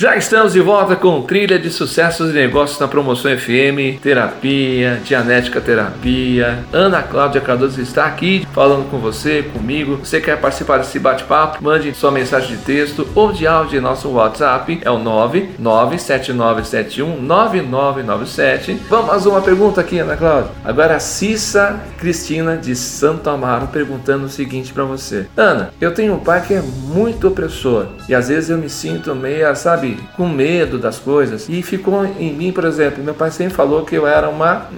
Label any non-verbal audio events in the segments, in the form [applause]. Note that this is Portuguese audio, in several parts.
Já estamos de volta com trilha de sucessos e negócios na promoção FM, terapia, dianética terapia. Ana Cláudia Cardoso está aqui falando com você, comigo. Você quer participar desse bate-papo? Mande sua mensagem de texto ou de áudio em nosso WhatsApp, é o 99797199997. Vamos mais uma pergunta aqui, Ana Cláudia. Agora a Cissa Cristina de Santo Amaro perguntando o seguinte para você. Ana, eu tenho um pai que é muito opressor e às vezes eu me sinto meio, sabe, sabe, com medo das coisas. E ficou em mim, por exemplo, meu pai sempre falou que eu era uma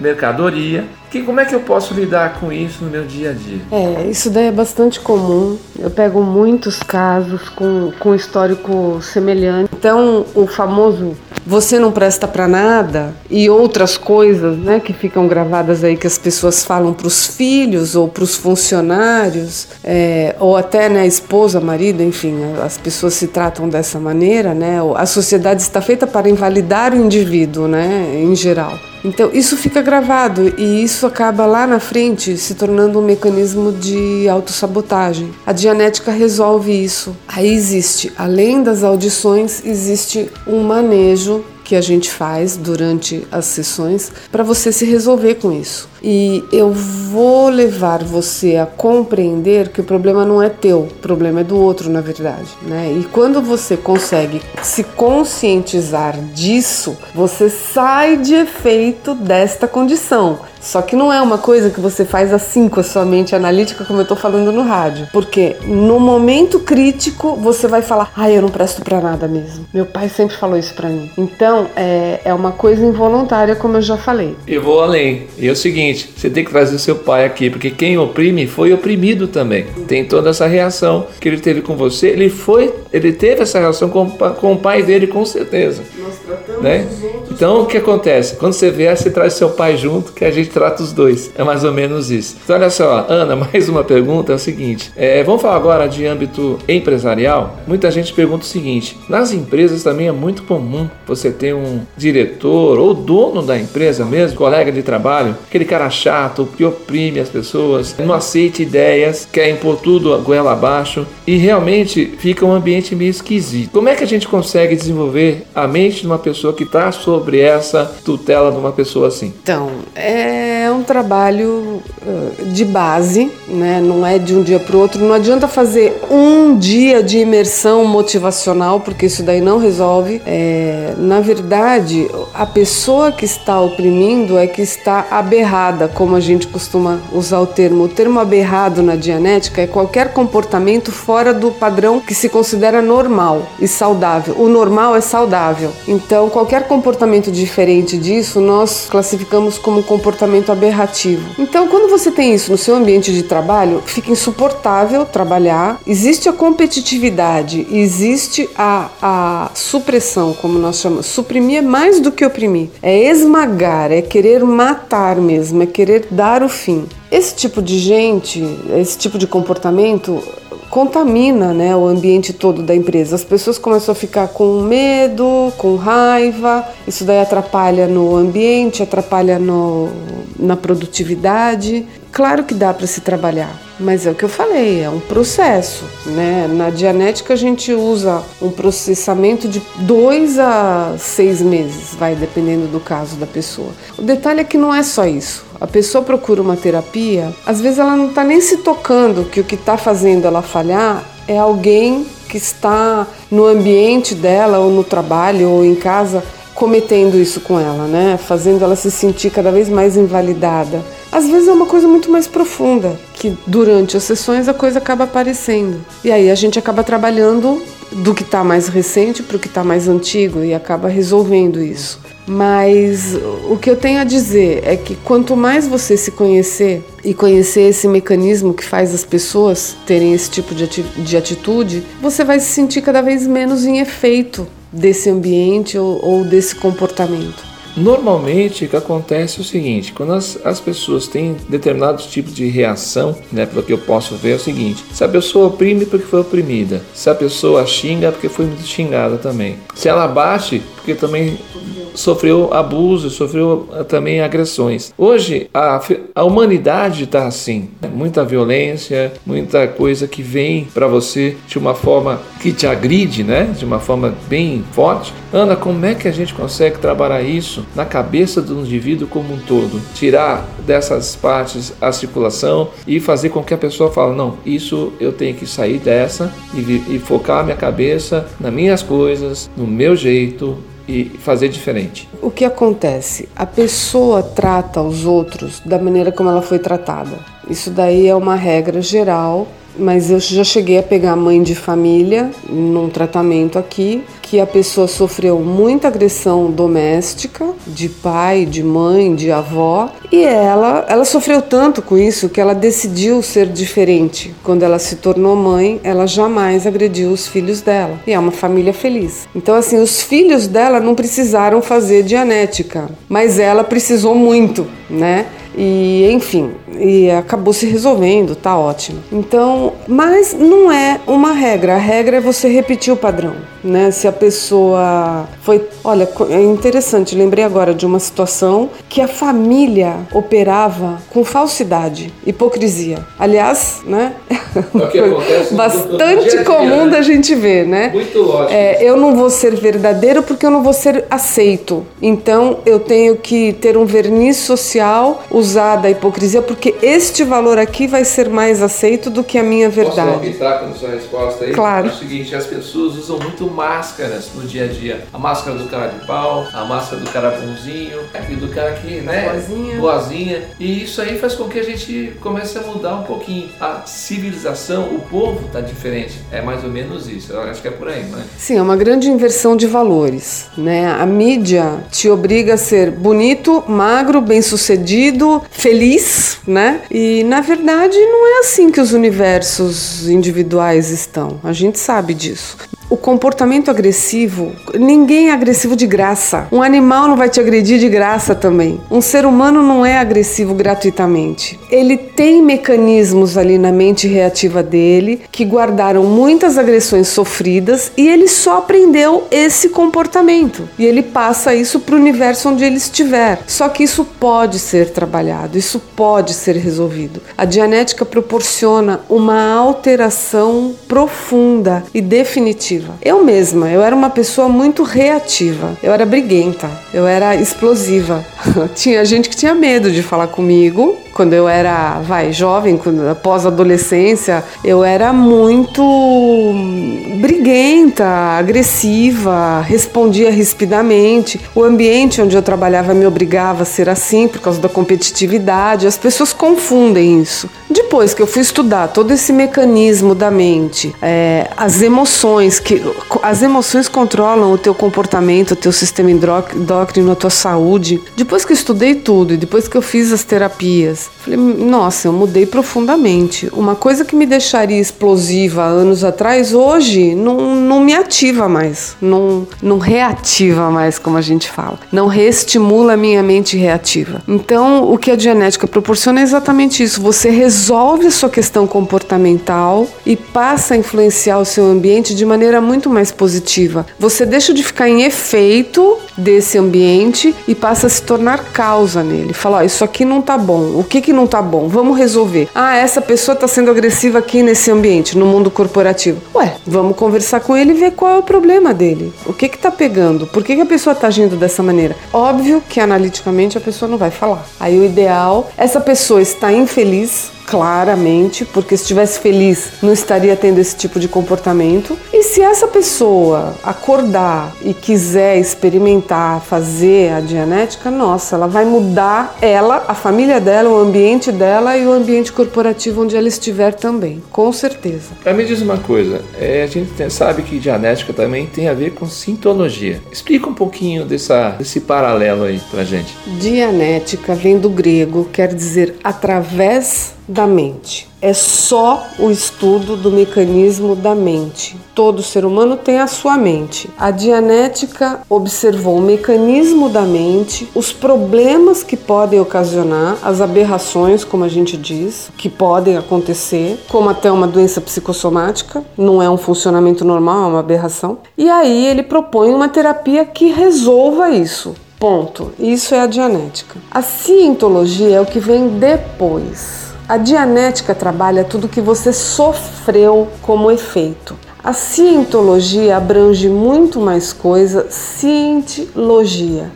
mercadoria. Que, como é que eu posso lidar com isso no meu dia a dia? É, isso daí é bastante comum. Eu pego muitos casos com, com histórico semelhante. Então, o famoso você não presta para nada e outras coisas, né, que ficam gravadas aí que as pessoas falam para os filhos ou para os funcionários, é, ou até né, esposa, marido, enfim, as pessoas se tratam dessa maneira, né? A sociedade está feita para invalidar o indivíduo, né, em geral. Então, isso fica gravado e isso acaba lá na frente se tornando um mecanismo de autossabotagem. A Dianética resolve isso. Aí existe, além das audições, existe um manejo que a gente faz durante as sessões para você se resolver com isso. E eu vou levar você a compreender que o problema não é teu, o problema é do outro, na verdade, né? E quando você consegue se conscientizar disso, você sai de efeito desta condição. Só que não é uma coisa que você faz assim com a sua mente analítica, como eu tô falando no rádio. Porque no momento crítico você vai falar: ai, ah, eu não presto para nada mesmo. Meu pai sempre falou isso para mim. Então é, é uma coisa involuntária, como eu já falei. Eu vou além. E é o seguinte: você tem que trazer seu pai aqui, porque quem oprime foi oprimido também. Tem toda essa reação que ele teve com você. Ele foi, ele teve essa reação com, com o pai dele, com certeza. Tratamos né? Então o que acontece? Quando você vier, você traz seu pai junto, que a gente trata os dois. É mais ou menos isso. Então, olha só, Ana, [laughs] mais uma pergunta é o seguinte: é, vamos falar agora de âmbito empresarial. Muita gente pergunta o seguinte: nas empresas também é muito comum você ter um diretor ou dono da empresa mesmo, colega de trabalho, aquele cara chato que oprime as pessoas, não aceita ideias, quer impor tudo goela abaixo e realmente fica um ambiente meio esquisito. Como é que a gente consegue desenvolver a mente de uma pessoa que está sobre essa tutela de uma pessoa assim? Então, é um trabalho de base, né? não é de um dia para o outro. Não adianta fazer um dia de imersão motivacional, porque isso daí não resolve. É, na verdade, a pessoa que está oprimindo é que está aberrada, como a gente costuma usar o termo. O termo aberrado na dianética é qualquer comportamento fora do padrão que se considera normal e saudável. O normal é saudável. Então, qualquer comportamento diferente disso, nós classificamos como comportamento aberrativo. Então, quando você tem isso no seu ambiente de trabalho, fica insuportável trabalhar. Existe a competitividade, existe a, a supressão, como nós chamamos. Suprimir é mais do que oprimir, é esmagar, é querer matar mesmo, é querer dar o fim. Esse tipo de gente, esse tipo de comportamento contamina né, o ambiente todo da empresa. As pessoas começam a ficar com medo, com raiva, isso daí atrapalha no ambiente, atrapalha no, na produtividade. Claro que dá para se trabalhar, mas é o que eu falei, é um processo. Né? Na Dianética a gente usa um processamento de dois a seis meses, vai dependendo do caso da pessoa. O detalhe é que não é só isso. A pessoa procura uma terapia, às vezes ela não está nem se tocando que o que está fazendo ela falhar é alguém que está no ambiente dela, ou no trabalho, ou em casa, cometendo isso com ela, né? Fazendo ela se sentir cada vez mais invalidada. Às vezes é uma coisa muito mais profunda, que durante as sessões a coisa acaba aparecendo. E aí a gente acaba trabalhando do que está mais recente para o que está mais antigo e acaba resolvendo isso. Mas o que eu tenho a dizer é que quanto mais você se conhecer e conhecer esse mecanismo que faz as pessoas terem esse tipo de atitude, você vai se sentir cada vez menos em efeito desse ambiente ou, ou desse comportamento. Normalmente o que acontece é o seguinte: quando as, as pessoas têm determinados tipos de reação, né, pelo que eu posso ver, é o seguinte: se a pessoa oprime porque foi oprimida, se a pessoa xinga porque foi muito xingada também, se ela bate porque também sofreu abuso, sofreu ah, também agressões. Hoje a, a humanidade está assim, muita violência, muita coisa que vem para você de uma forma que te agride, né? De uma forma bem forte. Ana, como é que a gente consegue trabalhar isso na cabeça do indivíduo como um todo? Tirar dessas partes a circulação e fazer com que a pessoa fale, não, isso eu tenho que sair dessa e, e focar minha cabeça nas minhas coisas, no meu jeito, e fazer diferente. O que acontece? A pessoa trata os outros da maneira como ela foi tratada. Isso daí é uma regra geral mas eu já cheguei a pegar mãe de família num tratamento aqui que a pessoa sofreu muita agressão doméstica de pai, de mãe, de avó e ela ela sofreu tanto com isso que ela decidiu ser diferente. Quando ela se tornou mãe, ela jamais agrediu os filhos dela. E é uma família feliz. Então assim, os filhos dela não precisaram fazer dianética, mas ela precisou muito, né? E enfim, e acabou se resolvendo, tá ótimo. Então, mas não é uma regra. A regra é você repetir o padrão, né? Se a pessoa foi, olha, é interessante, lembrei agora de uma situação que a família operava com falsidade, hipocrisia. Aliás, né? É [laughs] bastante comum né? da gente ver, né? Muito lógico. É, eu não vou ser verdadeiro porque eu não vou ser aceito. Então, eu tenho que ter um verniz social, usar da hipocrisia porque este valor aqui vai ser mais aceito do que a minha verdade. Posso arbitrar com sua resposta aí? Claro. É o seguinte, as pessoas usam muito máscaras no dia a dia. A máscara do cara de pau, a máscara do cara bonzinho, aquele do cara que, né? Boazinha. Boazinha. E isso aí faz com que a gente comece a mudar um pouquinho. A civilização, o povo tá diferente. É mais ou menos isso. Eu acho que é por aí, né? Sim, é uma grande inversão de valores, né? A mídia te obriga a ser bonito, magro, bem-sucedido, feliz, né? E na verdade não é assim que os universos individuais estão. A gente sabe disso. O comportamento agressivo, ninguém é agressivo de graça. Um animal não vai te agredir de graça também. Um ser humano não é agressivo gratuitamente. Ele tem mecanismos ali na mente reativa dele que guardaram muitas agressões sofridas e ele só aprendeu esse comportamento. E ele passa isso para o universo onde ele estiver. Só que isso pode ser trabalhado, isso pode ser resolvido. A dianética proporciona uma alteração profunda e definitiva eu mesma, eu era uma pessoa muito reativa. Eu era briguenta, eu era explosiva. [laughs] tinha gente que tinha medo de falar comigo. Quando eu era, vai, jovem, quando, após adolescência, eu era muito briguenta, agressiva, respondia rispidamente. O ambiente onde eu trabalhava me obrigava a ser assim por causa da competitividade. As pessoas confundem isso. Depois que eu fui estudar todo esse mecanismo da mente, é, as emoções que as emoções controlam o teu comportamento, o teu sistema endócrino, a tua saúde. Depois que eu estudei tudo e depois que eu fiz as terapias, falei, nossa, eu mudei profundamente. Uma coisa que me deixaria explosiva anos atrás, hoje não, não me ativa mais, não, não reativa mais, como a gente fala. Não reestimula a minha mente reativa. Então, o que a genética proporciona é exatamente isso. Você resolve a sua questão comportamental e passa a influenciar o seu ambiente de maneira muito mais positiva. Você deixa de ficar em efeito desse ambiente e passa a se tornar causa nele. Fala, ó, isso aqui não tá bom. O que que não tá bom? Vamos resolver. Ah, essa pessoa tá sendo agressiva aqui nesse ambiente, no mundo corporativo. Ué, vamos conversar com ele e ver qual é o problema dele. O que que tá pegando? Por que que a pessoa tá agindo dessa maneira? Óbvio que analiticamente a pessoa não vai falar. Aí o ideal, essa pessoa está infeliz, claramente, porque se estivesse feliz não estaria tendo esse tipo de comportamento. E se essa pessoa acordar e quiser experimentar, fazer a dianética, nossa, ela vai mudar ela, a família dela, o ambiente dela e o ambiente corporativo onde ela estiver também, com certeza. Me diz uma coisa, é, a gente tem, sabe que dianética também tem a ver com sintologia. Explica um pouquinho dessa, desse paralelo aí pra gente. Dianética vem do grego, quer dizer através da mente. É só o estudo do mecanismo da mente. Todo ser humano tem a sua mente. A Dianética observou o mecanismo da mente, os problemas que podem ocasionar, as aberrações, como a gente diz, que podem acontecer, como até uma doença psicossomática, não é um funcionamento normal, é uma aberração. E aí ele propõe uma terapia que resolva isso. Ponto. Isso é a dianética. A cientologia é o que vem depois. A dianética trabalha tudo que você sofreu como efeito. A cientologia abrange muito mais coisa, cientologia,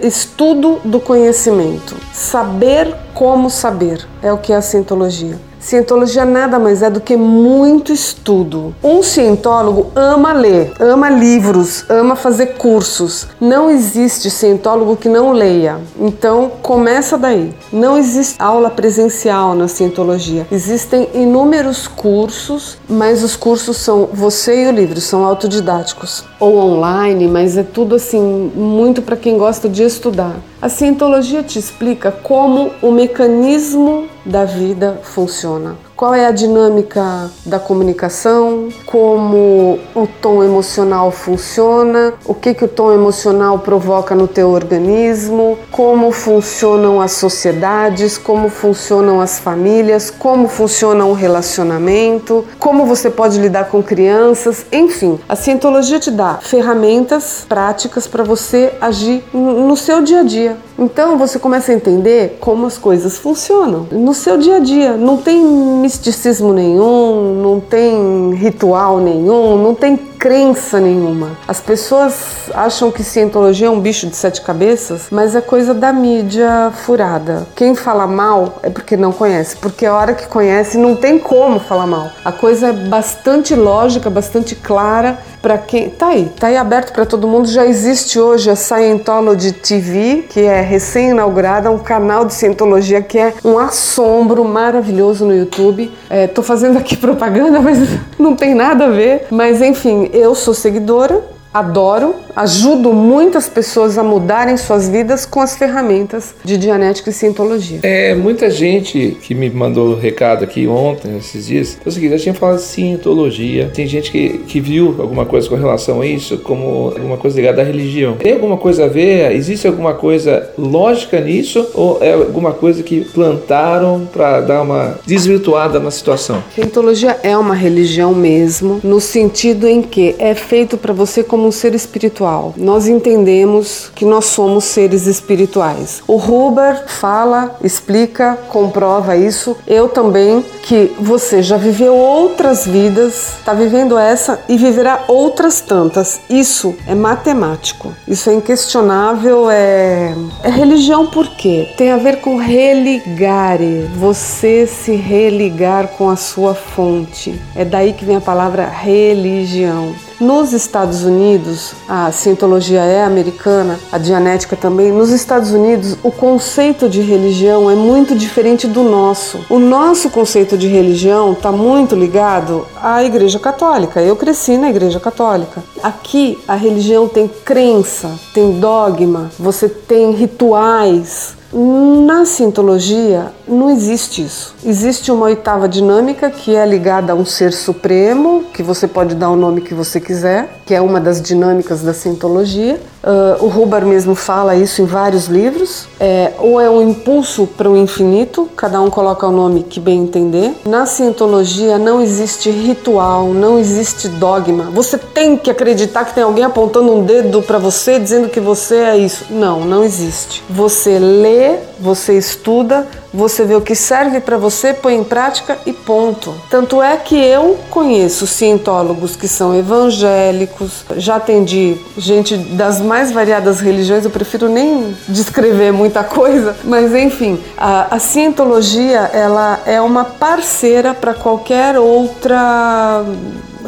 estudo do conhecimento, saber como saber, é o que é a cientologia. Cientologia nada mais é do que muito estudo. Um cientólogo ama ler, ama livros, ama fazer cursos. Não existe cientólogo que não leia. Então, começa daí. Não existe aula presencial na cientologia. Existem inúmeros cursos, mas os cursos são você e o livro, são autodidáticos ou online, mas é tudo assim muito para quem gosta de estudar. A cientologia te explica como o mecanismo da vida funciona. Qual é a dinâmica da comunicação, como o tom emocional funciona, o que, que o tom emocional provoca no teu organismo, como funcionam as sociedades, como funcionam as famílias, como funciona o relacionamento, como você pode lidar com crianças, enfim. A cientologia te dá ferramentas práticas para você agir no seu dia a dia. Então você começa a entender como as coisas funcionam no seu dia a dia. Não tem misticismo nenhum, não tem ritual nenhum, não tem crença nenhuma. As pessoas acham que cientologia é um bicho de sete cabeças, mas é coisa da mídia furada. Quem fala mal é porque não conhece, porque a hora que conhece não tem como falar mal. A coisa é bastante lógica, bastante clara para quem tá aí, tá aí aberto para todo mundo. Já existe hoje a Scientology TV, que é recém-inaugurada, um canal de cientologia que é um assombro maravilhoso no YouTube. É, tô fazendo aqui [laughs] propaganda, mas não tem nada a ver. Mas enfim, eu sou seguidora, adoro, ajudo muitas pessoas a mudarem suas vidas com as ferramentas de Dianética e Cientologia. É, muita gente que me mandou recado aqui ontem, esses dias, é o seguinte, a gente fala de Cientologia, tem gente que, que viu alguma coisa com relação a isso, como alguma coisa ligada à religião. Tem alguma coisa a ver? Existe alguma coisa lógica nisso? Ou é alguma coisa que plantaram para dar uma desvirtuada na situação? Cientologia é uma religião mesmo, no sentido em que é feito para você como um ser espiritual. Nós entendemos que nós somos seres espirituais. O Huber fala, explica, comprova isso. Eu também que você já viveu outras vidas, está vivendo essa e viverá outras tantas. Isso é matemático. Isso é inquestionável, é, é religião por quê? Tem a ver com religare, você se religar com a sua fonte. É daí que vem a palavra religião. Nos Estados Unidos, a cientologia é americana, a dianética também. Nos Estados Unidos, o conceito de religião é muito diferente do nosso. O nosso conceito de religião está muito ligado à Igreja Católica. Eu cresci na Igreja Católica. Aqui, a religião tem crença, tem dogma, você tem rituais. Na cientologia não existe isso. Existe uma oitava dinâmica que é ligada a um ser supremo, que você pode dar o nome que você quiser, que é uma das dinâmicas da cientologia. Uh, o Huber mesmo fala isso em vários livros. É, ou é um impulso para o infinito, cada um coloca o nome que bem entender. Na cientologia não existe ritual, não existe dogma. Você tem que acreditar que tem alguém apontando um dedo para você dizendo que você é isso. Não, não existe. Você lê, você estuda, você vê o que serve para você, põe em prática e ponto. Tanto é que eu conheço cientólogos que são evangélicos, já atendi gente das mais variadas religiões, eu prefiro nem descrever muita coisa, mas enfim, a, a cientologia ela é uma parceira para qualquer outra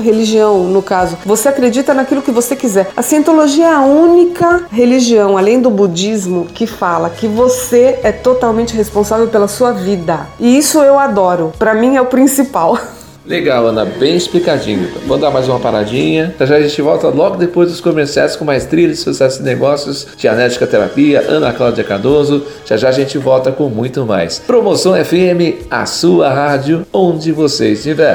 religião, no caso. Você acredita naquilo que você quiser. A cientologia é a única religião, além do budismo, que fala que você é totalmente responsável pela sua vida. E isso eu adoro. Para mim é o principal. [laughs] Legal, Ana, bem explicadinho. Vamos dar mais uma paradinha. Já já a gente volta logo depois dos comerciais com mais trilhas, sucesso e negócios, Dianética Terapia, Ana Cláudia Cardoso. Já já a gente volta com muito mais. Promoção FM, a sua rádio, onde você estiver.